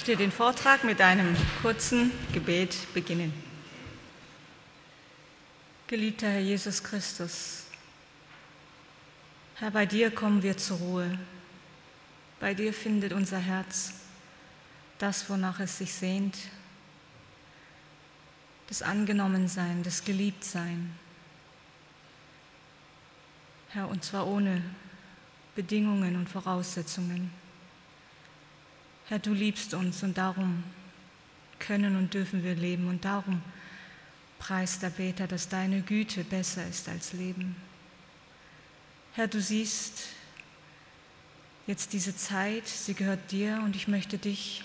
Möchte den Vortrag mit einem kurzen Gebet beginnen. Geliebter Herr Jesus Christus, Herr, bei dir kommen wir zur Ruhe. Bei dir findet unser Herz das, wonach es sich sehnt, das Angenommensein, das Geliebtsein. Herr, und zwar ohne Bedingungen und Voraussetzungen. Herr, du liebst uns und darum können und dürfen wir leben und darum preist der Beter, dass deine Güte besser ist als Leben. Herr, du siehst jetzt diese Zeit, sie gehört dir und ich möchte dich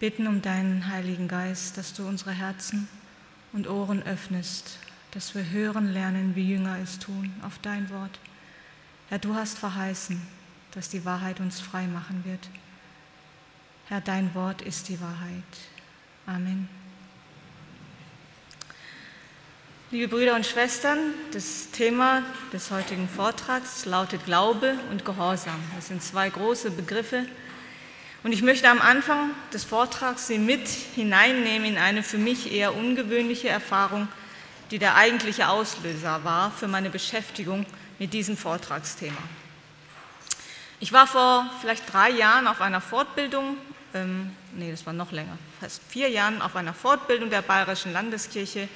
bitten um deinen Heiligen Geist, dass du unsere Herzen und Ohren öffnest, dass wir hören lernen, wie Jünger es tun, auf dein Wort. Herr, du hast verheißen, dass die Wahrheit uns frei machen wird. Herr, dein Wort ist die Wahrheit. Amen. Liebe Brüder und Schwestern, das Thema des heutigen Vortrags lautet Glaube und Gehorsam. Das sind zwei große Begriffe. Und ich möchte am Anfang des Vortrags Sie mit hineinnehmen in eine für mich eher ungewöhnliche Erfahrung, die der eigentliche Auslöser war für meine Beschäftigung mit diesem Vortragsthema. Ich war vor vielleicht drei Jahren auf einer Fortbildung ähm, nee, das war noch länger, fast vier Jahren auf einer Fortbildung der Bayerischen Landeskirche,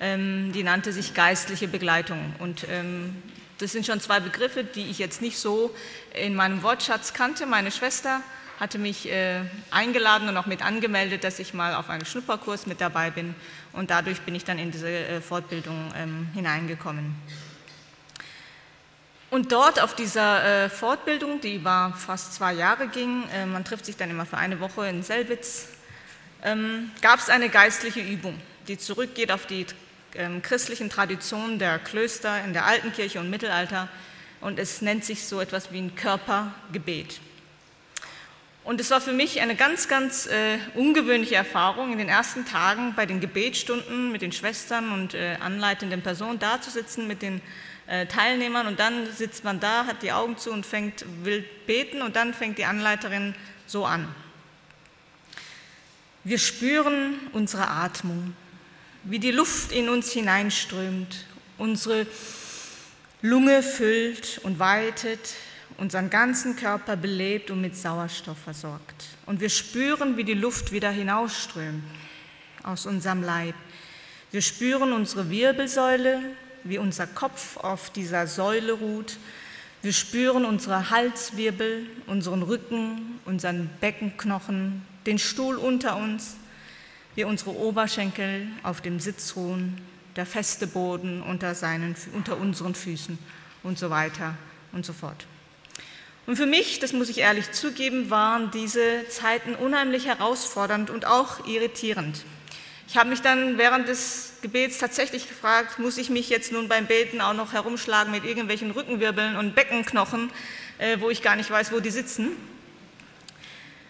ähm, die nannte sich geistliche Begleitung. Und ähm, das sind schon zwei Begriffe, die ich jetzt nicht so in meinem Wortschatz kannte. Meine Schwester hatte mich äh, eingeladen und auch mit angemeldet, dass ich mal auf einen Schnupperkurs mit dabei bin. Und dadurch bin ich dann in diese äh, Fortbildung ähm, hineingekommen. Und dort auf dieser äh, Fortbildung, die über fast zwei Jahre ging, äh, man trifft sich dann immer für eine Woche in Selbitz, ähm, gab es eine geistliche Übung, die zurückgeht auf die ähm, christlichen Traditionen der Klöster in der Alten Kirche und Mittelalter. Und es nennt sich so etwas wie ein Körpergebet. Und es war für mich eine ganz, ganz äh, ungewöhnliche Erfahrung, in den ersten Tagen bei den Gebetsstunden mit den Schwestern und äh, anleitenden Personen dazusitzen, mit den Teilnehmern und dann sitzt man da, hat die Augen zu und fängt will beten und dann fängt die Anleiterin so an. Wir spüren unsere Atmung, wie die Luft in uns hineinströmt, unsere Lunge füllt und weitet, unseren ganzen Körper belebt und mit Sauerstoff versorgt. Und wir spüren, wie die Luft wieder hinausströmt aus unserem Leib. Wir spüren unsere Wirbelsäule, wie unser Kopf auf dieser Säule ruht. Wir spüren unsere Halswirbel, unseren Rücken, unseren Beckenknochen, den Stuhl unter uns, wie unsere Oberschenkel auf dem Sitz ruhen, der feste Boden unter, seinen, unter unseren Füßen und so weiter und so fort. Und für mich, das muss ich ehrlich zugeben, waren diese Zeiten unheimlich herausfordernd und auch irritierend. Ich habe mich dann während des Gebets tatsächlich gefragt, muss ich mich jetzt nun beim Beten auch noch herumschlagen mit irgendwelchen Rückenwirbeln und Beckenknochen, äh, wo ich gar nicht weiß, wo die sitzen.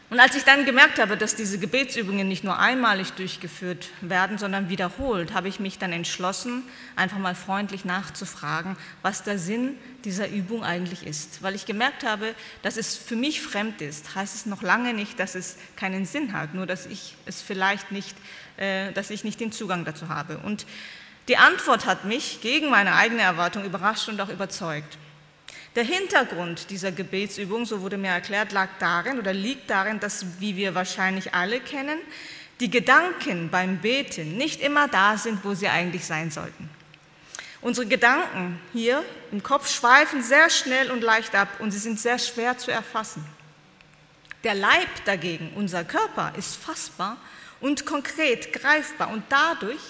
Und als ich dann gemerkt habe, dass diese Gebetsübungen nicht nur einmalig durchgeführt werden, sondern wiederholt, habe ich mich dann entschlossen, einfach mal freundlich nachzufragen, was der Sinn dieser Übung eigentlich ist. Weil ich gemerkt habe, dass es für mich fremd ist, heißt es noch lange nicht, dass es keinen Sinn hat, nur dass ich es vielleicht nicht, äh, dass ich nicht den Zugang dazu habe. Und die Antwort hat mich gegen meine eigene Erwartung überrascht und auch überzeugt. Der Hintergrund dieser Gebetsübung, so wurde mir erklärt, lag darin oder liegt darin, dass, wie wir wahrscheinlich alle kennen, die Gedanken beim Beten nicht immer da sind, wo sie eigentlich sein sollten. Unsere Gedanken hier im Kopf schweifen sehr schnell und leicht ab und sie sind sehr schwer zu erfassen. Der Leib dagegen, unser Körper, ist fassbar und konkret greifbar und dadurch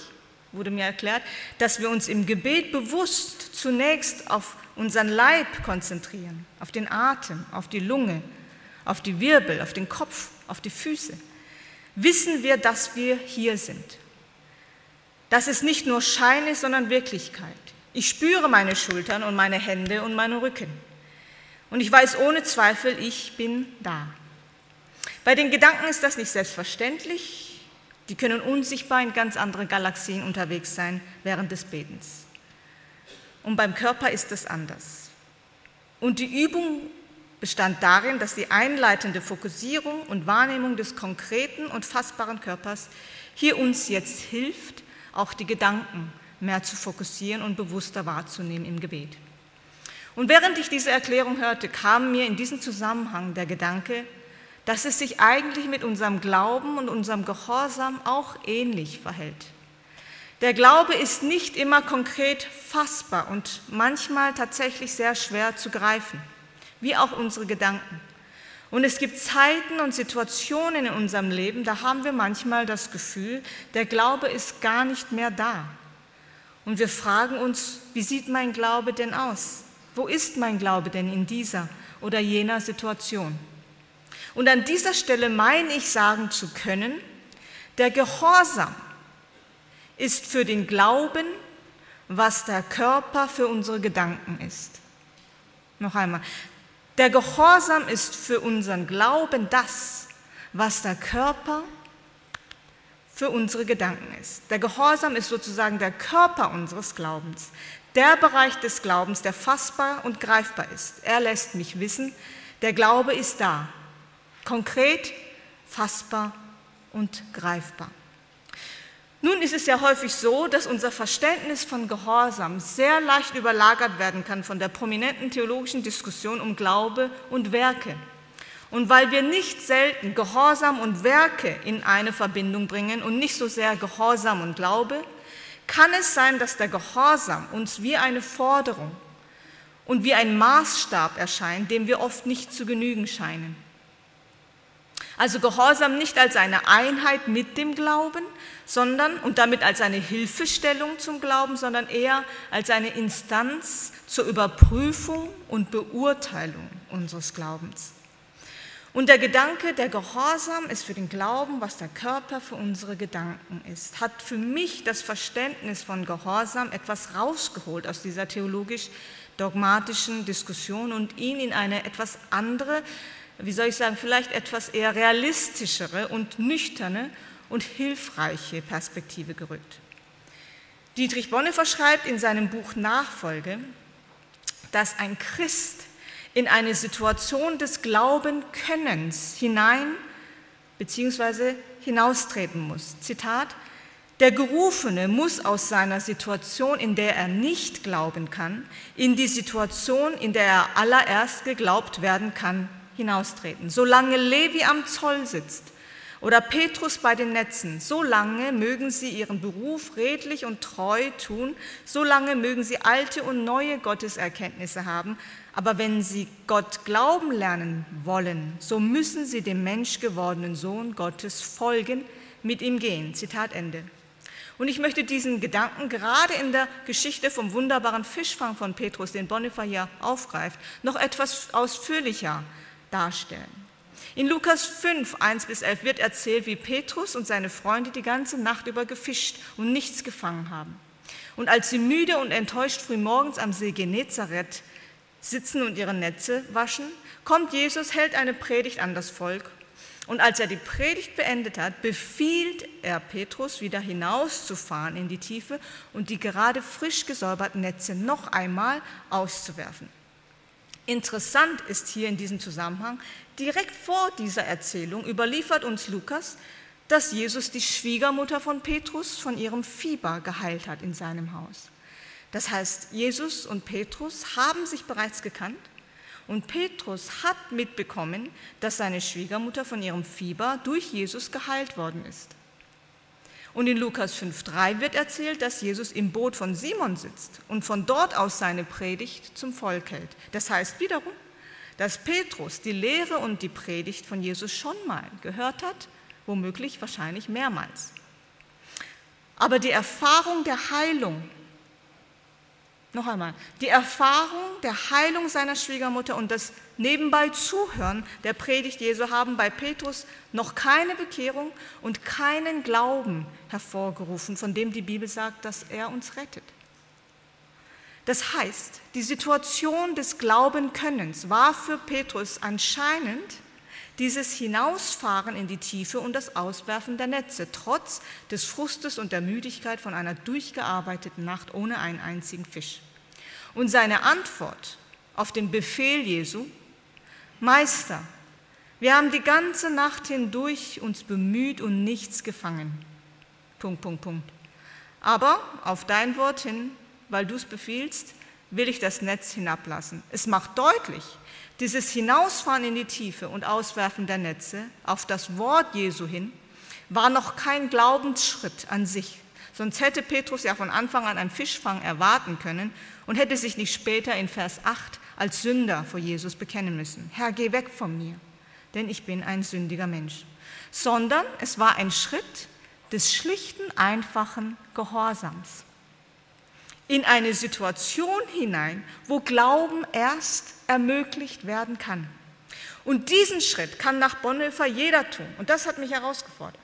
wurde mir erklärt, dass wir uns im Gebet bewusst zunächst auf unseren Leib konzentrieren, auf den Atem, auf die Lunge auf die Wirbel, auf den Kopf, auf die Füße, wissen wir, dass wir hier sind. Das ist nicht nur Schein sondern Wirklichkeit. Ich spüre meine Schultern und meine Hände und meinen Rücken. Und ich weiß ohne Zweifel, ich bin da. Bei den Gedanken ist das nicht selbstverständlich. Die können unsichtbar in ganz andere Galaxien unterwegs sein während des Betens. Und beim Körper ist es anders. Und die Übung bestand darin, dass die einleitende Fokussierung und Wahrnehmung des konkreten und fassbaren Körpers hier uns jetzt hilft, auch die Gedanken mehr zu fokussieren und bewusster wahrzunehmen im Gebet. Und während ich diese Erklärung hörte, kam mir in diesem Zusammenhang der Gedanke, dass es sich eigentlich mit unserem Glauben und unserem Gehorsam auch ähnlich verhält. Der Glaube ist nicht immer konkret fassbar und manchmal tatsächlich sehr schwer zu greifen, wie auch unsere Gedanken. Und es gibt Zeiten und Situationen in unserem Leben, da haben wir manchmal das Gefühl, der Glaube ist gar nicht mehr da. Und wir fragen uns, wie sieht mein Glaube denn aus? Wo ist mein Glaube denn in dieser oder jener Situation? Und an dieser Stelle meine ich sagen zu können, der Gehorsam ist für den Glauben, was der Körper für unsere Gedanken ist. Noch einmal, der Gehorsam ist für unseren Glauben das, was der Körper für unsere Gedanken ist. Der Gehorsam ist sozusagen der Körper unseres Glaubens, der Bereich des Glaubens, der fassbar und greifbar ist. Er lässt mich wissen, der Glaube ist da, konkret, fassbar und greifbar. Nun ist es ja häufig so, dass unser Verständnis von Gehorsam sehr leicht überlagert werden kann von der prominenten theologischen Diskussion um Glaube und Werke. Und weil wir nicht selten Gehorsam und Werke in eine Verbindung bringen und nicht so sehr Gehorsam und Glaube, kann es sein, dass der Gehorsam uns wie eine Forderung und wie ein Maßstab erscheint, dem wir oft nicht zu genügen scheinen. Also Gehorsam nicht als eine Einheit mit dem Glauben, sondern und damit als eine Hilfestellung zum Glauben, sondern eher als eine Instanz zur Überprüfung und Beurteilung unseres Glaubens. Und der Gedanke, der Gehorsam ist für den Glauben, was der Körper für unsere Gedanken ist, hat für mich das Verständnis von Gehorsam etwas rausgeholt aus dieser theologisch-dogmatischen Diskussion und ihn in eine etwas andere, wie soll ich sagen, vielleicht etwas eher realistischere und nüchterne und hilfreiche Perspektive gerückt. Dietrich Bonhoeffer schreibt in seinem Buch Nachfolge, dass ein Christ in eine Situation des Glaubenkönnens hinein bzw. hinaustreten muss. Zitat, der Gerufene muss aus seiner Situation, in der er nicht glauben kann, in die Situation, in der er allererst geglaubt werden kann, hinaustreten. Solange Levi am Zoll sitzt oder Petrus bei den Netzen, solange mögen sie ihren Beruf redlich und treu tun, solange mögen sie alte und neue Gotteserkenntnisse haben, aber wenn sie Gott glauben lernen wollen, so müssen sie dem menschgewordenen Sohn Gottes folgen, mit ihm gehen. Zitat Ende. Und ich möchte diesen Gedanken gerade in der Geschichte vom wunderbaren Fischfang von Petrus, den Bonhoeffer hier aufgreift, noch etwas ausführlicher darstellen. In Lukas 5, 1 bis 11 wird erzählt, wie Petrus und seine Freunde die ganze Nacht über gefischt und nichts gefangen haben. Und als sie müde und enttäuscht früh morgens am See Genezareth sitzen und ihre Netze waschen, kommt Jesus, hält eine Predigt an das Volk. Und als er die Predigt beendet hat, befiehlt er Petrus, wieder hinauszufahren in die Tiefe und die gerade frisch gesäuberten Netze noch einmal auszuwerfen. Interessant ist hier in diesem Zusammenhang, direkt vor dieser Erzählung überliefert uns Lukas, dass Jesus die Schwiegermutter von Petrus von ihrem Fieber geheilt hat in seinem Haus. Das heißt, Jesus und Petrus haben sich bereits gekannt und Petrus hat mitbekommen, dass seine Schwiegermutter von ihrem Fieber durch Jesus geheilt worden ist. Und in Lukas 5.3 wird erzählt, dass Jesus im Boot von Simon sitzt und von dort aus seine Predigt zum Volk hält. Das heißt wiederum, dass Petrus die Lehre und die Predigt von Jesus schon mal gehört hat, womöglich wahrscheinlich mehrmals. Aber die Erfahrung der Heilung, noch einmal, die Erfahrung der Heilung seiner Schwiegermutter und das nebenbei Zuhören der Predigt Jesu haben bei Petrus noch keine Bekehrung und keinen Glauben hervorgerufen, von dem die Bibel sagt, dass er uns rettet. Das heißt, die Situation des Glaubenkönnens war für Petrus anscheinend dieses Hinausfahren in die Tiefe und das Auswerfen der Netze, trotz des Frustes und der Müdigkeit von einer durchgearbeiteten Nacht ohne einen einzigen Fisch. Und seine Antwort auf den Befehl Jesu, Meister, wir haben die ganze Nacht hindurch uns bemüht und nichts gefangen. Punkt, Punkt, Punkt. Aber auf dein Wort hin, weil du es befiehlst, will ich das Netz hinablassen. Es macht deutlich, dieses Hinausfahren in die Tiefe und Auswerfen der Netze auf das Wort Jesu hin war noch kein Glaubensschritt an sich. Sonst hätte Petrus ja von Anfang an einen Fischfang erwarten können und hätte sich nicht später in Vers 8 als Sünder vor Jesus bekennen müssen. Herr, geh weg von mir, denn ich bin ein sündiger Mensch. Sondern es war ein Schritt des schlichten, einfachen Gehorsams in eine Situation hinein, wo Glauben erst ermöglicht werden kann. Und diesen Schritt kann nach Bonhoeffer jeder tun. Und das hat mich herausgefordert.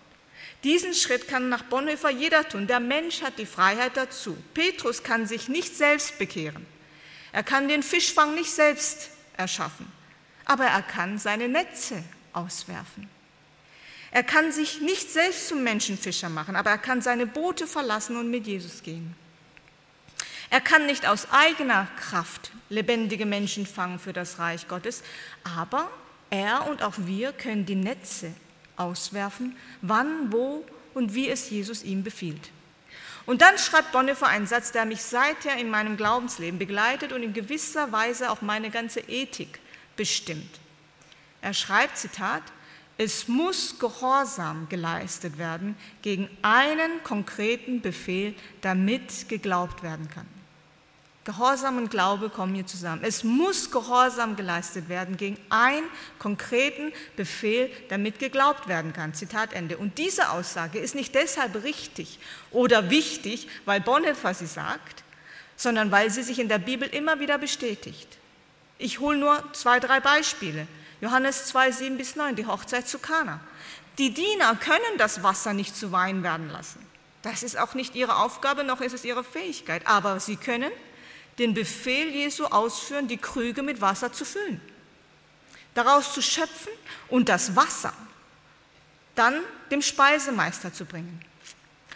Diesen Schritt kann nach Bonhoeffer jeder tun. Der Mensch hat die Freiheit dazu. Petrus kann sich nicht selbst bekehren. Er kann den Fischfang nicht selbst erschaffen. Aber er kann seine Netze auswerfen. Er kann sich nicht selbst zum Menschenfischer machen, aber er kann seine Boote verlassen und mit Jesus gehen. Er kann nicht aus eigener Kraft lebendige Menschen fangen für das Reich Gottes, aber er und auch wir können die Netze auswerfen, wann, wo und wie es Jesus ihm befiehlt. Und dann schreibt Bonhoeffer einen Satz, der mich seither in meinem Glaubensleben begleitet und in gewisser Weise auch meine ganze Ethik bestimmt. Er schreibt, Zitat, es muss Gehorsam geleistet werden gegen einen konkreten Befehl, damit geglaubt werden kann. Gehorsam und Glaube kommen hier zusammen. Es muss Gehorsam geleistet werden gegen einen konkreten Befehl, damit geglaubt werden kann. Zitat Ende. Und diese Aussage ist nicht deshalb richtig oder wichtig, weil Bonhoeffer sie sagt, sondern weil sie sich in der Bibel immer wieder bestätigt. Ich hole nur zwei, drei Beispiele. Johannes 2, 7 bis 9, die Hochzeit zu Kana. Die Diener können das Wasser nicht zu Wein werden lassen. Das ist auch nicht ihre Aufgabe, noch ist es ihre Fähigkeit. Aber sie können den Befehl Jesu ausführen, die Krüge mit Wasser zu füllen, daraus zu schöpfen und das Wasser dann dem Speisemeister zu bringen.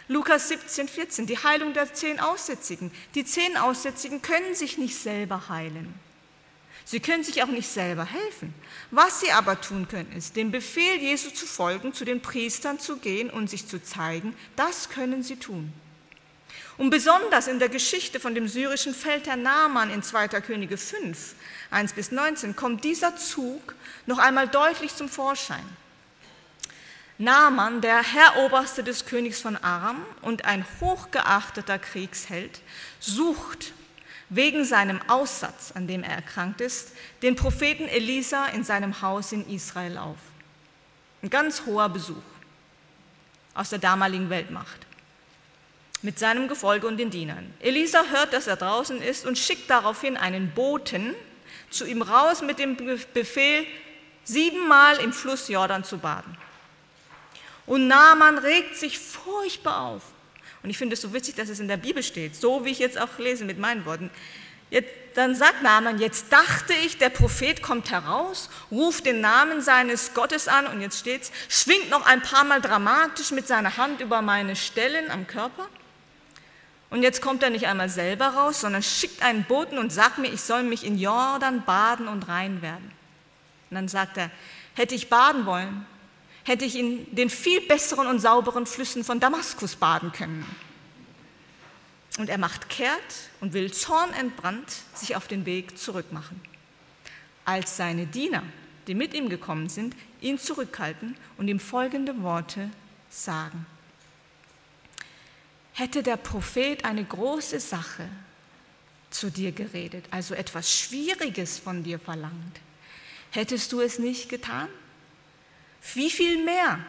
Lukas 17, 14, die Heilung der zehn Aussätzigen. Die zehn Aussätzigen können sich nicht selber heilen. Sie können sich auch nicht selber helfen. Was sie aber tun können, ist, dem Befehl Jesu zu folgen, zu den Priestern zu gehen und sich zu zeigen. Das können sie tun. Und besonders in der Geschichte von dem syrischen Feldherr Naaman in 2. Könige 5, 1 bis 19, kommt dieser Zug noch einmal deutlich zum Vorschein. Naaman, der Herroberste des Königs von Aram und ein hochgeachteter Kriegsheld, sucht wegen seinem Aussatz, an dem er erkrankt ist, den Propheten Elisa in seinem Haus in Israel auf. Ein ganz hoher Besuch aus der damaligen Weltmacht mit seinem Gefolge und den Dienern. Elisa hört, dass er draußen ist und schickt daraufhin einen Boten zu ihm raus mit dem Befehl, siebenmal im Fluss Jordan zu baden. Und Naaman regt sich furchtbar auf. Und ich finde es so witzig, dass es in der Bibel steht, so wie ich jetzt auch lese mit meinen Worten. Jetzt, dann sagt Naaman, jetzt dachte ich, der Prophet kommt heraus, ruft den Namen seines Gottes an und jetzt steht's, schwingt noch ein paar Mal dramatisch mit seiner Hand über meine Stellen am Körper und jetzt kommt er nicht einmal selber raus, sondern schickt einen Boten und sagt mir, ich soll mich in Jordan baden und rein werden. Und dann sagt er, hätte ich baden wollen, hätte ich in den viel besseren und sauberen Flüssen von Damaskus baden können. Und er macht kehrt und will zornentbrannt sich auf den Weg zurückmachen. Als seine Diener, die mit ihm gekommen sind, ihn zurückhalten und ihm folgende Worte sagen hätte der Prophet eine große Sache zu dir geredet, also etwas Schwieriges von dir verlangt, hättest du es nicht getan? Wie viel mehr,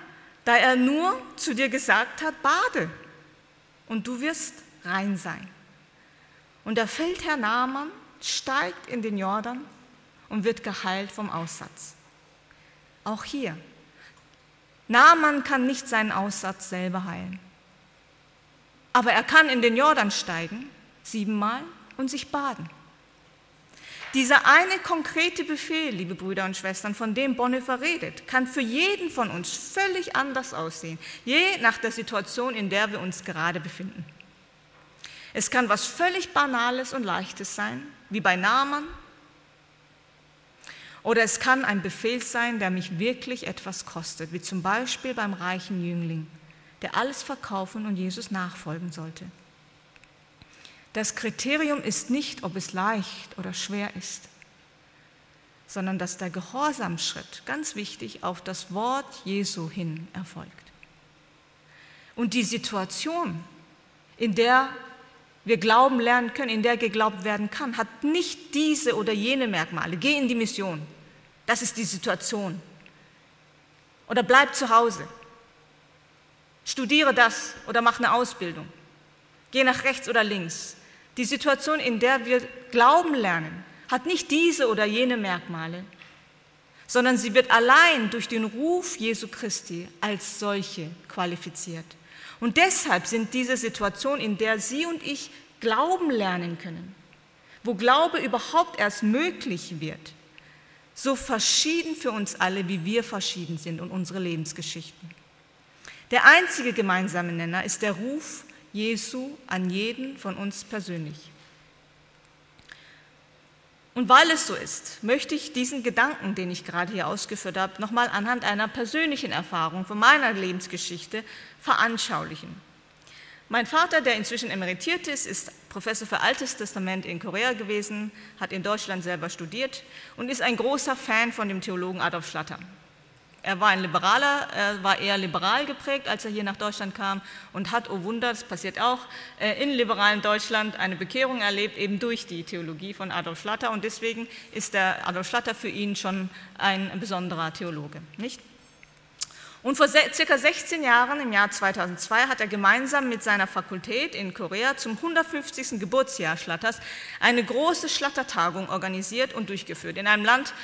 da er nur zu dir gesagt hat, bade und du wirst rein sein. Und der Feldherr Naaman steigt in den Jordan und wird geheilt vom Aussatz. Auch hier. Naaman kann nicht seinen Aussatz selber heilen. Aber er kann in den Jordan steigen, siebenmal, und sich baden. Dieser eine konkrete Befehl, liebe Brüder und Schwestern, von dem Bonhoeffer redet, kann für jeden von uns völlig anders aussehen, je nach der Situation, in der wir uns gerade befinden. Es kann was völlig Banales und Leichtes sein, wie bei Naaman, oder es kann ein Befehl sein, der mich wirklich etwas kostet, wie zum Beispiel beim reichen Jüngling, der alles verkaufen und Jesus nachfolgen sollte. Das Kriterium ist nicht, ob es leicht oder schwer ist, sondern dass der Gehorsamschritt, ganz wichtig, auf das Wort Jesu hin erfolgt. Und die Situation, in der wir glauben lernen können, in der geglaubt werden kann, hat nicht diese oder jene Merkmale. Geh in die Mission. Das ist die Situation. Oder bleib zu Hause. Studiere das oder mach eine Ausbildung. Geh nach rechts oder links. Die Situation, in der wir Glauben lernen, hat nicht diese oder jene Merkmale, sondern sie wird allein durch den Ruf Jesu Christi als solche qualifiziert. Und deshalb sind diese Situationen, in der Sie und ich Glauben lernen können, wo Glaube überhaupt erst möglich wird, so verschieden für uns alle, wie wir verschieden sind und unsere Lebensgeschichten. Der einzige gemeinsame Nenner ist der Ruf Jesu an jeden von uns persönlich. Und weil es so ist, möchte ich diesen Gedanken, den ich gerade hier ausgeführt habe, nochmal anhand einer persönlichen Erfahrung von meiner Lebensgeschichte veranschaulichen. Mein Vater, der inzwischen emeritiert ist, ist Professor für Altes Testament in Korea gewesen, hat in Deutschland selber studiert und ist ein großer Fan von dem Theologen Adolf Schlatter. Er war ein Liberaler, er war eher liberal geprägt, als er hier nach Deutschland kam und hat, oh Wunder, das passiert auch, äh, in liberalen Deutschland eine Bekehrung erlebt, eben durch die Theologie von Adolf Schlatter. Und deswegen ist der Adolf Schlatter für ihn schon ein besonderer Theologe, nicht? Und vor circa 16 Jahren, im Jahr 2002, hat er gemeinsam mit seiner Fakultät in Korea zum 150. Geburtsjahr Schlatters eine große Schlachtertagung organisiert und durchgeführt. In einem Land,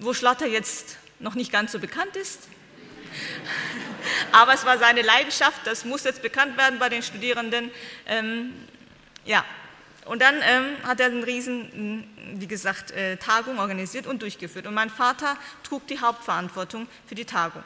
wo Schlatter jetzt noch nicht ganz so bekannt ist. Aber es war seine Leidenschaft, das muss jetzt bekannt werden bei den Studierenden. Ähm, ja, und dann ähm, hat er eine riesen, wie gesagt, äh, Tagung organisiert und durchgeführt. Und mein Vater trug die Hauptverantwortung für die Tagung.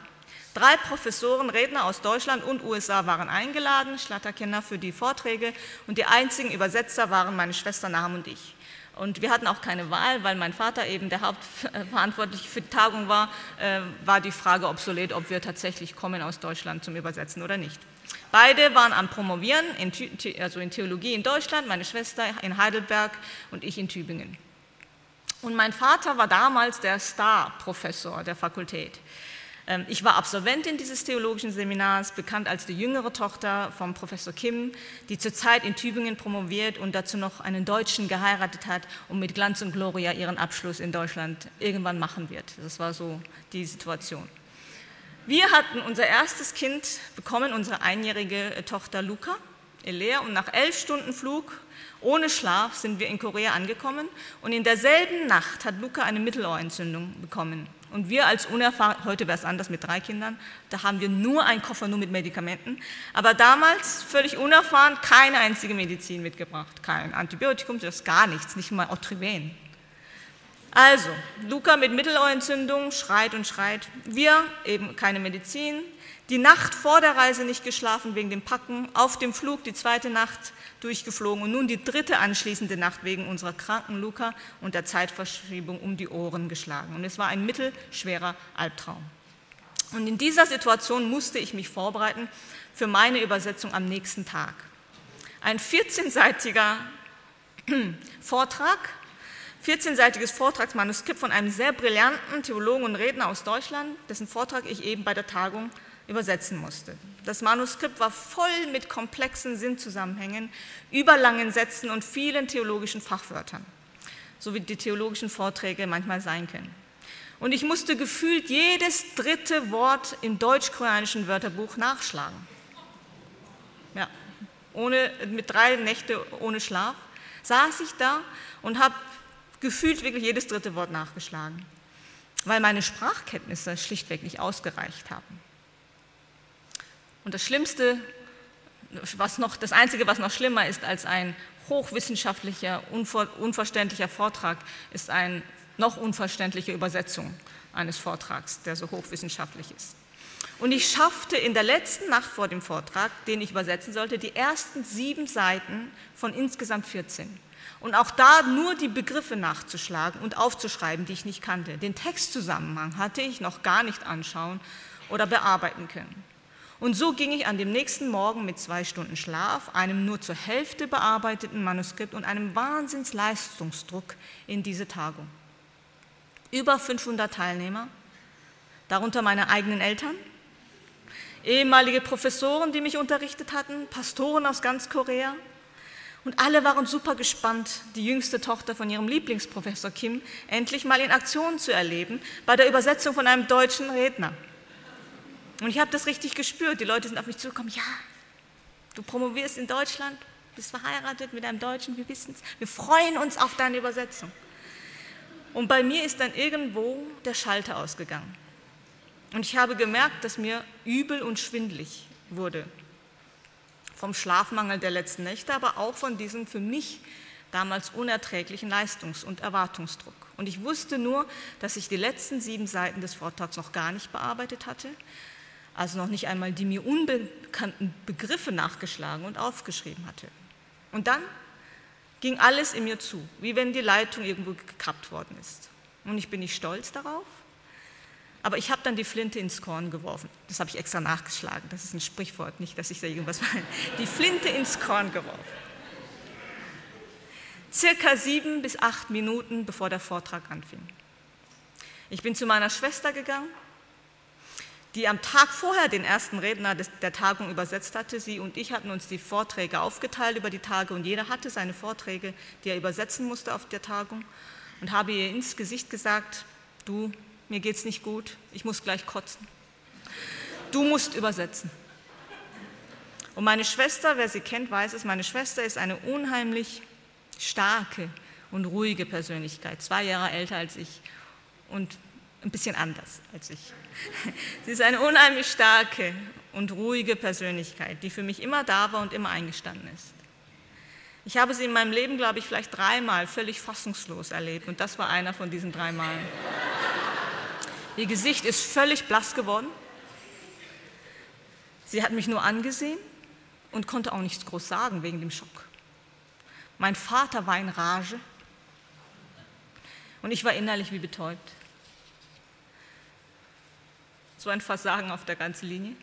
Drei Professoren, Redner aus Deutschland und USA waren eingeladen, Schlatterkinder für die Vorträge und die einzigen Übersetzer waren meine Schwester Nahum und ich. Und wir hatten auch keine Wahl, weil mein Vater eben der Hauptverantwortliche für die Tagung war, äh, war die Frage obsolet, ob wir tatsächlich kommen aus Deutschland zum Übersetzen oder nicht. Beide waren am Promovieren, in, also in Theologie in Deutschland, meine Schwester in Heidelberg und ich in Tübingen. Und mein Vater war damals der Star-Professor der Fakultät. Ähm, ich war Absolventin dieses theologischen Seminars, bekannt als die jüngere Tochter vom Professor Kim, die zurzeit in Tübingen promoviert und dazu noch einen Deutschen geheiratet hat und mit Glanz und Gloria ihren Abschluss in Deutschland irgendwann machen wird. Das war so die Situation. Wir hatten unser erstes Kind bekommen, unsere einjährige Tochter Luca, Elea, und nach elf Stunden Flug ohne Schlaf sind wir in Korea angekommen und in derselben Nacht hat Luca eine Mittelohrentzündung bekommen. Und wir als unerfahren, heute wäre es anders mit drei Kindern, da haben wir nur einen Koffer nur mit Medikamenten, aber damals völlig unerfahren, keine einzige Medizin mitgebracht, kein Antibiotikum, das gar nichts, nicht mal Otriven. Also, Luca mit Mittelohrentzündung schreit und schreit, wir eben keine Medizin, die Nacht vor der Reise nicht geschlafen wegen dem Packen, auf dem Flug die zweite Nacht durchgeflogen und nun die dritte anschließende Nacht wegen unserer kranken Luca und der Zeitverschiebung um die Ohren geschlagen. Und es war ein mittelschwerer Albtraum. Und in dieser Situation musste ich mich vorbereiten für meine Übersetzung am nächsten Tag. Ein 14-seitiger Vortrag 14-seitiges Vortragsmanuskript von einem sehr brillanten Theologen und Redner aus Deutschland, dessen Vortrag ich eben bei der Tagung übersetzen musste. Das Manuskript war voll mit komplexen Sinnzusammenhängen, überlangen Sätzen und vielen theologischen Fachwörtern, so wie die theologischen Vorträge manchmal sein können. Und ich musste gefühlt jedes dritte Wort im deutsch-koreanischen Wörterbuch nachschlagen. Ja, ohne, mit drei Nächte ohne Schlaf. saß ich da und habe gefühlt wirklich jedes dritte Wort nachgeschlagen, weil meine Sprachkenntnisse schlichtweg nicht ausgereicht haben. Und das Schlimmste, was noch, das Einzige, was noch schlimmer ist als ein hochwissenschaftlicher, unverständlicher Vortrag, ist eine noch unverständliche Übersetzung eines Vortrags, der so hochwissenschaftlich ist. Und ich schaffte in der letzten Nacht vor dem Vortrag, den ich übersetzen sollte, die ersten sieben Seiten von insgesamt 14. Und auch da nur die Begriffe nachzuschlagen und aufzuschreiben, die ich nicht kannte. Den Textzusammenhang hatte ich noch gar nicht anschauen oder bearbeiten können. Und so ging ich an dem nächsten Morgen mit zwei Stunden Schlaf, einem nur zur Hälfte bearbeiteten Manuskript und einem Wahnsinnsleistungsdruck in diese Tagung. Über 500 Teilnehmer, darunter meine eigenen Eltern, ehemalige Professoren, die mich unterrichtet hatten, Pastoren aus ganz Korea. Und alle waren super gespannt, die jüngste Tochter von ihrem Lieblingsprofessor Kim endlich mal in Aktion zu erleben bei der Übersetzung von einem deutschen Redner. Und ich habe das richtig gespürt. Die Leute sind auf mich zugekommen, ja, du promovierst in Deutschland, bist verheiratet mit einem Deutschen, wir wissen es. Wir freuen uns auf deine Übersetzung. Und bei mir ist dann irgendwo der Schalter ausgegangen. Und ich habe gemerkt, dass mir übel und schwindlig wurde. Vom Schlafmangel der letzten Nächte, aber auch von diesem für mich damals unerträglichen Leistungs- und Erwartungsdruck. Und ich wusste nur, dass ich die letzten sieben Seiten des Vortrags noch gar nicht bearbeitet hatte, also noch nicht einmal die mir unbekannten Begriffe nachgeschlagen und aufgeschrieben hatte. Und dann ging alles in mir zu, wie wenn die Leitung irgendwo gekappt worden ist. Und ich bin nicht stolz darauf, aber ich habe dann die Flinte ins Korn geworfen. Das habe ich extra nachgeschlagen. Das ist ein Sprichwort, nicht, dass ich da irgendwas meine. Die Flinte ins Korn geworfen. Circa sieben bis acht Minuten, bevor der Vortrag anfing. Ich bin zu meiner Schwester gegangen, die am Tag vorher den ersten Redner der Tagung übersetzt hatte. Sie und ich hatten uns die Vorträge aufgeteilt über die Tage und jeder hatte seine Vorträge, die er übersetzen musste auf der Tagung und habe ihr ins Gesicht gesagt, du, mir geht es nicht gut, ich muss gleich kotzen. Du musst übersetzen. Und meine Schwester, wer sie kennt, weiß es, meine Schwester ist eine unheimlich starke und ruhige Persönlichkeit, zwei Jahre älter als ich und ein bisschen anders als ich. Sie ist eine unheimlich starke und ruhige Persönlichkeit, die für mich immer da war und immer eingestanden ist. Ich habe sie in meinem Leben, glaube ich, vielleicht dreimal völlig fassungslos erlebt und das war einer von diesen drei Malen. Ihr Gesicht ist völlig blass geworden. Sie hat mich nur angesehen und konnte auch nichts groß sagen wegen dem Schock. Mein Vater war in Rage und ich war innerlich wie betäubt. So ein Versagen auf der ganzen Linie.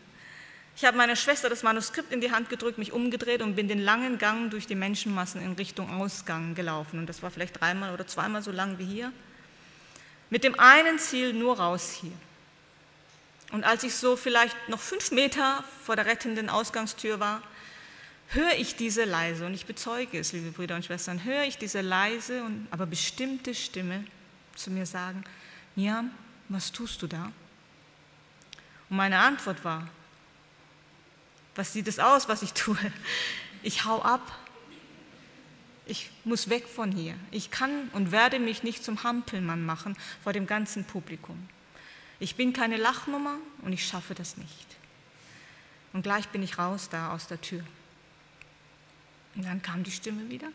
Ich habe meiner Schwester das Manuskript in die Hand gedrückt, mich umgedreht und bin den langen Gang durch die Menschenmassen in Richtung Ausgang gelaufen. Und das war vielleicht dreimal oder zweimal so lang wie hier mit dem einen Ziel nur raus hier. Und als ich so vielleicht noch fünf Meter vor der rettenden Ausgangstür war, höre ich diese leise, und ich bezeuge es, liebe Brüder und Schwestern, höre ich diese leise, und, aber bestimmte Stimme zu mir sagen, Niam, was tust du da? Und meine Antwort war, was sieht es aus, was ich tue? Ich hau ab ich muss weg von hier. Ich kann und werde mich nicht zum Hampelmann machen vor dem ganzen Publikum. Ich bin keine Lachnummer und ich schaffe das nicht. Und gleich bin ich raus da aus der Tür. Und dann kam die Stimme wieder.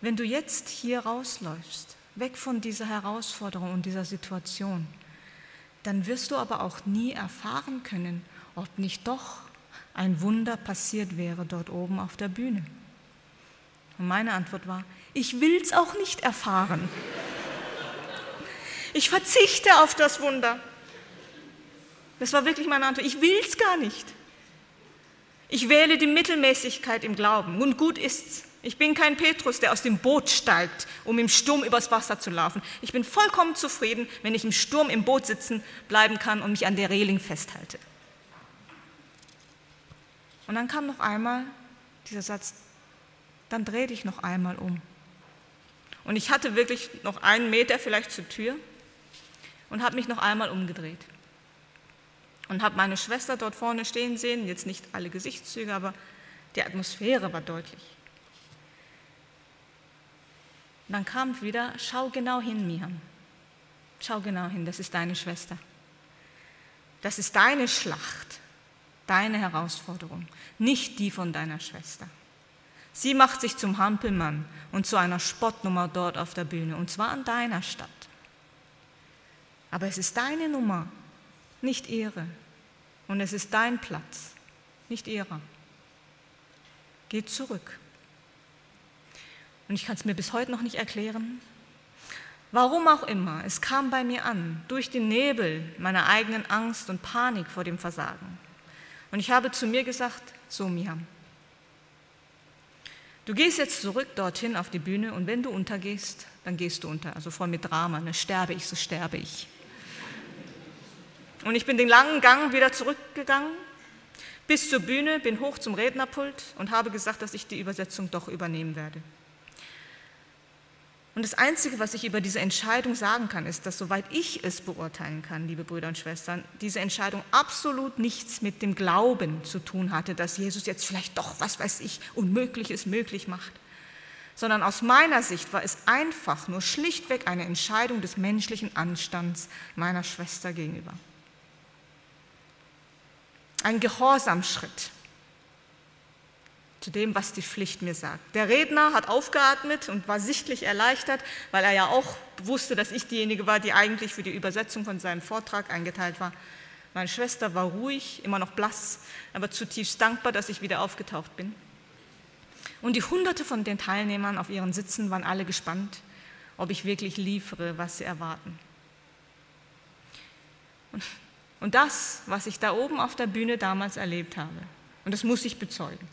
Wenn du jetzt hier rausläufst, weg von dieser Herausforderung und dieser Situation, dann wirst du aber auch nie erfahren können, ob nicht doch ein Wunder passiert wäre dort oben auf der Bühne. Und meine Antwort war, ich will es auch nicht erfahren. Ich verzichte auf das Wunder. Das war wirklich meine Antwort. Ich will es gar nicht. Ich wähle die Mittelmäßigkeit im Glauben. Und gut ist's. Ich bin kein Petrus, der aus dem Boot steigt, um im Sturm übers Wasser zu laufen. Ich bin vollkommen zufrieden, wenn ich im Sturm im Boot sitzen bleiben kann und mich an der Reling festhalte. Und dann kam noch einmal dieser Satz, dann dreh dich noch einmal um. Und ich hatte wirklich noch einen Meter vielleicht zur Tür und habe mich noch einmal umgedreht. Und habe meine Schwester dort vorne stehen sehen, jetzt nicht alle Gesichtszüge, aber die Atmosphäre war deutlich. Dann kam wieder, schau genau hin, Miriam. Schau genau hin, das ist deine Schwester. Das ist deine Schlacht, deine Herausforderung, nicht die von deiner Schwester. Sie macht sich zum Hampelmann und zu einer Spottnummer dort auf der Bühne, und zwar an deiner Stadt. Aber es ist deine Nummer, nicht ihre. Und es ist dein Platz, nicht ihrer. Geh zurück. Und ich kann es mir bis heute noch nicht erklären. Warum auch immer, es kam bei mir an, durch den Nebel meiner eigenen Angst und Panik vor dem Versagen. Und ich habe zu mir gesagt, so Miam, du gehst jetzt zurück dorthin auf die Bühne und wenn du untergehst, dann gehst du unter. Also voll mit Drama, ne? sterbe ich, so sterbe ich. Und ich bin den langen Gang wieder zurückgegangen bis zur Bühne, bin hoch zum Rednerpult und habe gesagt, dass ich die Übersetzung doch übernehmen werde. Und das Einzige, was ich über diese Entscheidung sagen kann, ist, dass soweit ich es beurteilen kann, liebe Brüder und Schwestern, diese Entscheidung absolut nichts mit dem Glauben zu tun hatte, dass Jesus jetzt vielleicht doch, was weiß ich, Unmögliches möglich macht, sondern aus meiner Sicht war es einfach nur schlichtweg eine Entscheidung des menschlichen Anstands meiner Schwester gegenüber. Ein Gehorsamschritt zu dem, was die Pflicht mir sagt. Der Redner hat aufgeatmet und war sichtlich erleichtert, weil er ja auch wusste, dass ich diejenige war, die eigentlich für die Übersetzung von seinem Vortrag eingeteilt war. Meine Schwester war ruhig, immer noch blass, aber zutiefst dankbar, dass ich wieder aufgetaucht bin. Und die Hunderte von den Teilnehmern auf ihren Sitzen waren alle gespannt, ob ich wirklich liefere, was sie erwarten. Und das, was ich da oben auf der Bühne damals erlebt habe, und das muss ich bezeugen,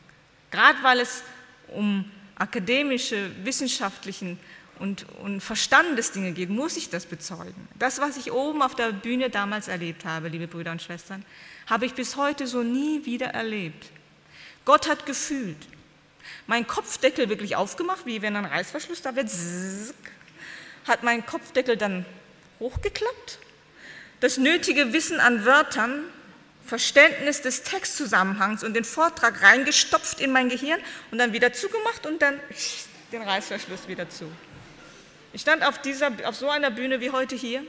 gerade weil es um akademische, wissenschaftlichen und, und Verstandesdinge geht, muss ich das bezeugen. Das, was ich oben auf der Bühne damals erlebt habe, liebe Brüder und Schwestern, habe ich bis heute so nie wieder erlebt. Gott hat gefühlt. Mein Kopfdeckel wirklich aufgemacht, wie wenn ein Reißverschluss da wird, hat mein Kopfdeckel dann hochgeklappt das nötige Wissen an Wörtern, Verständnis des Textzusammenhangs und den Vortrag reingestopft in mein Gehirn und dann wieder zugemacht und dann den Reißverschluss wieder zu. Ich stand auf, dieser, auf so einer Bühne wie heute hier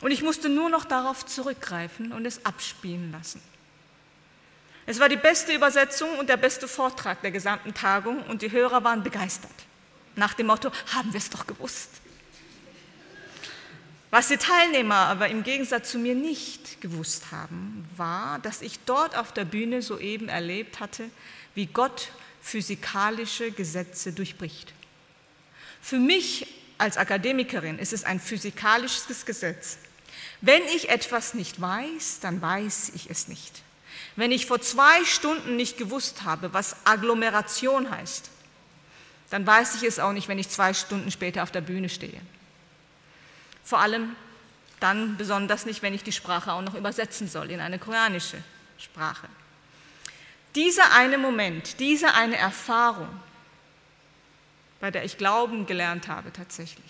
und ich musste nur noch darauf zurückgreifen und es abspielen lassen. Es war die beste Übersetzung und der beste Vortrag der gesamten Tagung und die Hörer waren begeistert. Nach dem Motto, haben wir es doch gewusst. Was die Teilnehmer aber im Gegensatz zu mir nicht gewusst haben, war, dass ich dort auf der Bühne soeben erlebt hatte, wie Gott physikalische Gesetze durchbricht. Für mich als Akademikerin ist es ein physikalisches Gesetz. Wenn ich etwas nicht weiß, dann weiß ich es nicht. Wenn ich vor zwei Stunden nicht gewusst habe, was Agglomeration heißt, dann weiß ich es auch nicht, wenn ich zwei Stunden später auf der Bühne stehe. Vor allem dann besonders nicht, wenn ich die Sprache auch noch übersetzen soll in eine koreanische Sprache. Dieser eine Moment, diese eine Erfahrung, bei der ich Glauben gelernt habe tatsächlich,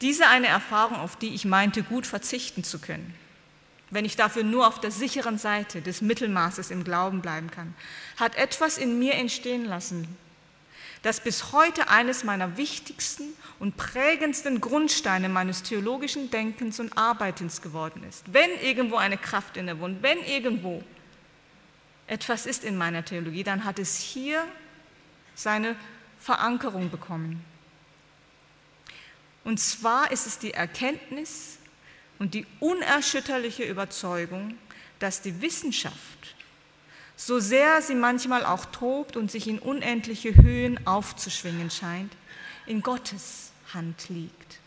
diese eine Erfahrung, auf die ich meinte, gut verzichten zu können, wenn ich dafür nur auf der sicheren Seite des Mittelmaßes im Glauben bleiben kann, hat etwas in mir entstehen lassen, das bis heute eines meiner wichtigsten und prägendsten Grundsteine meines theologischen Denkens und Arbeitens geworden ist. Wenn irgendwo eine Kraft in der Wunde, wenn irgendwo etwas ist in meiner Theologie, dann hat es hier seine Verankerung bekommen. Und zwar ist es die Erkenntnis und die unerschütterliche Überzeugung, dass die Wissenschaft so sehr sie manchmal auch tobt und sich in unendliche Höhen aufzuschwingen scheint, in Gottes Hand liegt.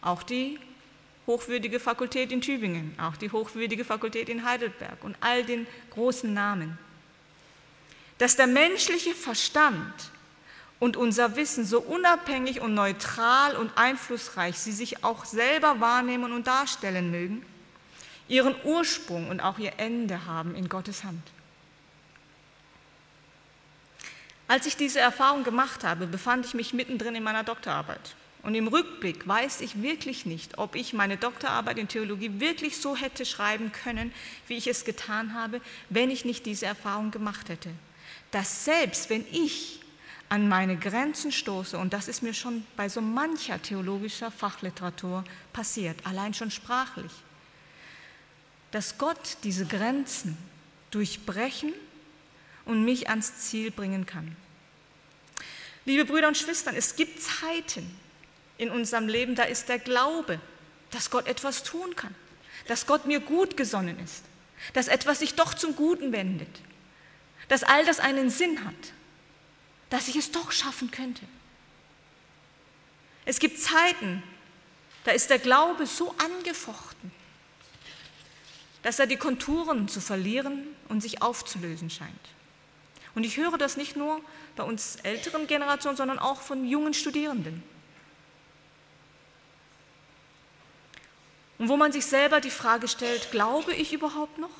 Auch die hochwürdige Fakultät in Tübingen, auch die hochwürdige Fakultät in Heidelberg und all den großen Namen. Dass der menschliche Verstand und unser Wissen so unabhängig und neutral und einflussreich sie sich auch selber wahrnehmen und darstellen mögen, ihren Ursprung und auch ihr Ende haben in Gottes Hand. Als ich diese Erfahrung gemacht habe, befand ich mich mittendrin in meiner Doktorarbeit. Und im Rückblick weiß ich wirklich nicht, ob ich meine Doktorarbeit in Theologie wirklich so hätte schreiben können, wie ich es getan habe, wenn ich nicht diese Erfahrung gemacht hätte. Dass selbst wenn ich an meine Grenzen stoße, und das ist mir schon bei so mancher theologischer Fachliteratur passiert, allein schon sprachlich, dass Gott diese Grenzen durchbrechen und mich ans Ziel bringen kann. Liebe Brüder und Schwestern, es gibt Zeiten in unserem Leben, da ist der Glaube, dass Gott etwas tun kann, dass Gott mir gut gesonnen ist, dass etwas sich doch zum Guten wendet, dass all das einen Sinn hat, dass ich es doch schaffen könnte. Es gibt Zeiten, da ist der Glaube so angefochten, dass er die Konturen zu verlieren und sich aufzulösen scheint. Und ich höre das nicht nur bei uns älteren Generationen, sondern auch von jungen Studierenden. Und wo man sich selber die Frage stellt, glaube ich überhaupt noch?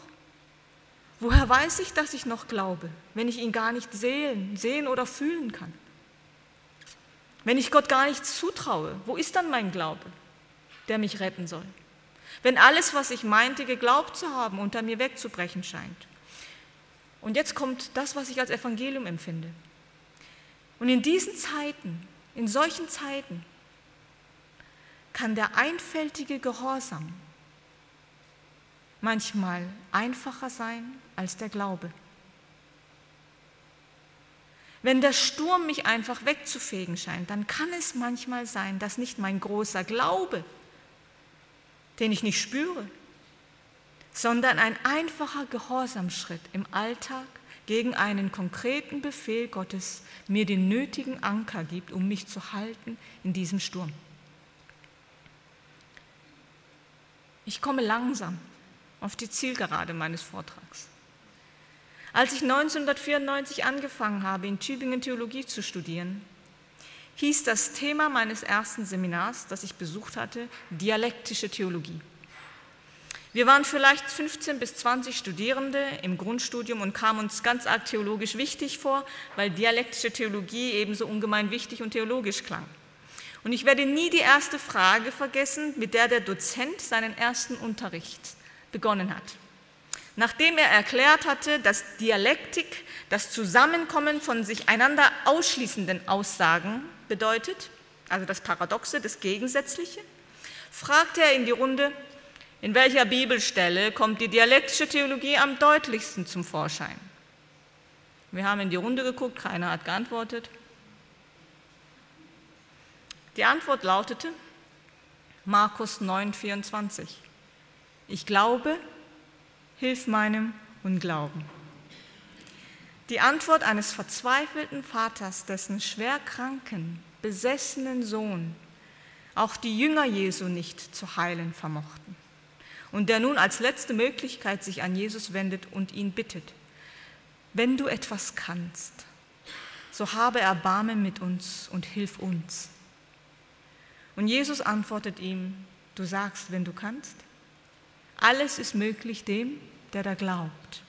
Woher weiß ich, dass ich noch glaube, wenn ich ihn gar nicht sehen, sehen oder fühlen kann? Wenn ich Gott gar nichts zutraue, wo ist dann mein Glaube, der mich retten soll? Wenn alles, was ich meinte, geglaubt zu haben, unter mir wegzubrechen scheint. Und jetzt kommt das, was ich als Evangelium empfinde. Und in diesen Zeiten, in solchen Zeiten, kann der einfältige Gehorsam manchmal einfacher sein als der Glaube. Wenn der Sturm mich einfach wegzufegen scheint, dann kann es manchmal sein, dass nicht mein großer Glaube, den ich nicht spüre, sondern ein einfacher Gehorsamschritt im Alltag gegen einen konkreten Befehl Gottes mir den nötigen Anker gibt, um mich zu halten in diesem Sturm. Ich komme langsam auf die Zielgerade meines Vortrags. Als ich 1994 angefangen habe, in Tübingen Theologie zu studieren, hieß das Thema meines ersten Seminars, das ich besucht hatte, dialektische Theologie. Wir waren vielleicht 15 bis 20 Studierende im Grundstudium und kamen uns ganz arg theologisch wichtig vor, weil dialektische Theologie ebenso ungemein wichtig und theologisch klang. Und ich werde nie die erste Frage vergessen, mit der der Dozent seinen ersten Unterricht begonnen hat. Nachdem er erklärt hatte, dass Dialektik das Zusammenkommen von sich einander ausschließenden Aussagen bedeutet, also das Paradoxe, das Gegensätzliche, fragte er in die Runde, in welcher Bibelstelle kommt die dialektische Theologie am deutlichsten zum Vorschein? Wir haben in die Runde geguckt, keiner hat geantwortet. Die Antwort lautete Markus 9, 24. Ich glaube, hilf meinem Unglauben. Die Antwort eines verzweifelten Vaters, dessen schwerkranken, besessenen Sohn auch die Jünger Jesu nicht zu heilen vermochten und der nun als letzte Möglichkeit sich an Jesus wendet und ihn bittet, wenn du etwas kannst, so habe Erbarmen mit uns und hilf uns. Und Jesus antwortet ihm, du sagst, wenn du kannst. Alles ist möglich dem, der da glaubt.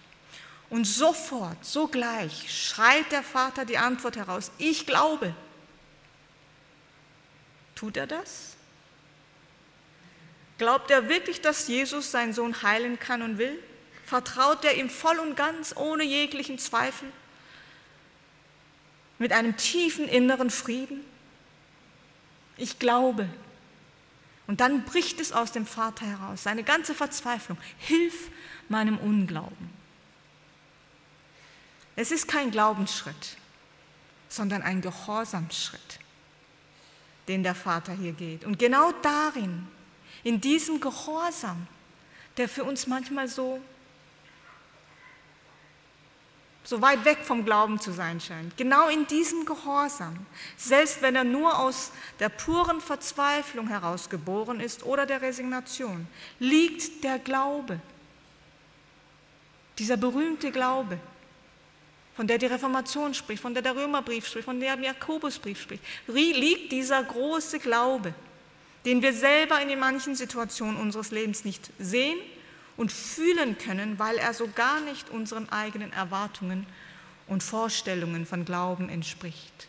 Und sofort, sogleich schreit der Vater die Antwort heraus, ich glaube. Tut er das? Glaubt er wirklich, dass Jesus seinen Sohn heilen kann und will? Vertraut er ihm voll und ganz, ohne jeglichen Zweifel? Mit einem tiefen inneren Frieden? Ich glaube, und dann bricht es aus dem Vater heraus, seine ganze Verzweiflung. Hilf meinem Unglauben. Es ist kein Glaubensschritt, sondern ein Gehorsamsschritt, den der Vater hier geht. Und genau darin, in diesem Gehorsam, der für uns manchmal so so weit weg vom Glauben zu sein scheint. Genau in diesem Gehorsam, selbst wenn er nur aus der puren Verzweiflung heraus geboren ist oder der Resignation, liegt der Glaube. Dieser berühmte Glaube, von der die Reformation spricht, von der der Römerbrief spricht, von der der Jakobusbrief spricht, liegt dieser große Glaube, den wir selber in manchen Situationen unseres Lebens nicht sehen und fühlen können, weil er so gar nicht unseren eigenen Erwartungen und Vorstellungen von Glauben entspricht.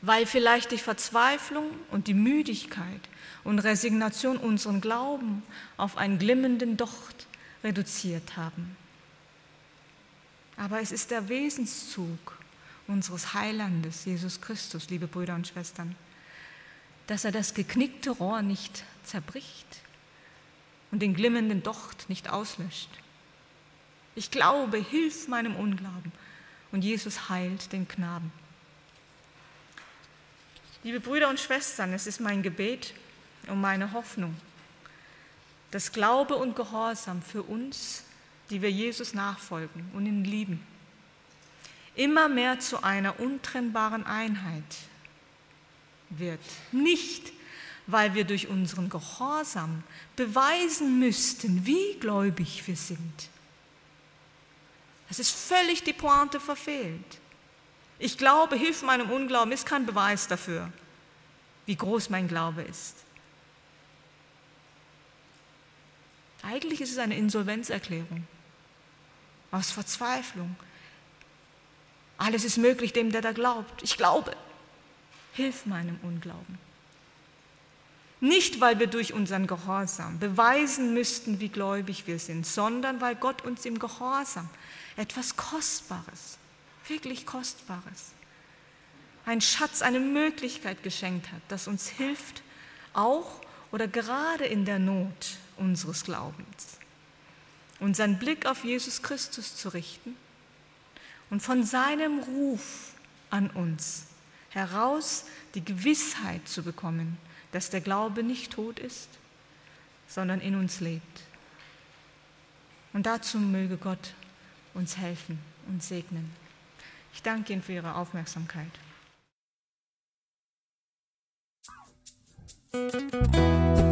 Weil vielleicht die Verzweiflung und die Müdigkeit und Resignation unseren Glauben auf einen glimmenden Docht reduziert haben. Aber es ist der Wesenszug unseres Heilandes, Jesus Christus, liebe Brüder und Schwestern, dass er das geknickte Rohr nicht zerbricht und den glimmenden Docht nicht auslöscht. Ich glaube, hilf meinem Unglauben. Und Jesus heilt den Knaben. Liebe Brüder und Schwestern, es ist mein Gebet und meine Hoffnung, dass Glaube und Gehorsam für uns, die wir Jesus nachfolgen und ihn lieben, immer mehr zu einer untrennbaren Einheit wird. Nicht, weil wir durch unseren Gehorsam beweisen müssten, wie gläubig wir sind. Das ist völlig die Pointe verfehlt. Ich glaube, hilf meinem Unglauben ist kein Beweis dafür, wie groß mein Glaube ist. Eigentlich ist es eine Insolvenzerklärung aus Verzweiflung. Alles ist möglich dem, der da glaubt. Ich glaube. Hilf meinem Unglauben. Nicht, weil wir durch unseren Gehorsam beweisen müssten, wie gläubig wir sind, sondern weil Gott uns im Gehorsam etwas Kostbares, wirklich Kostbares, ein Schatz, eine Möglichkeit geschenkt hat, das uns hilft, auch oder gerade in der Not unseres Glaubens, unseren Blick auf Jesus Christus zu richten und von seinem Ruf an uns heraus die Gewissheit zu bekommen, dass der Glaube nicht tot ist, sondern in uns lebt. Und dazu möge Gott uns helfen und segnen. Ich danke Ihnen für Ihre Aufmerksamkeit.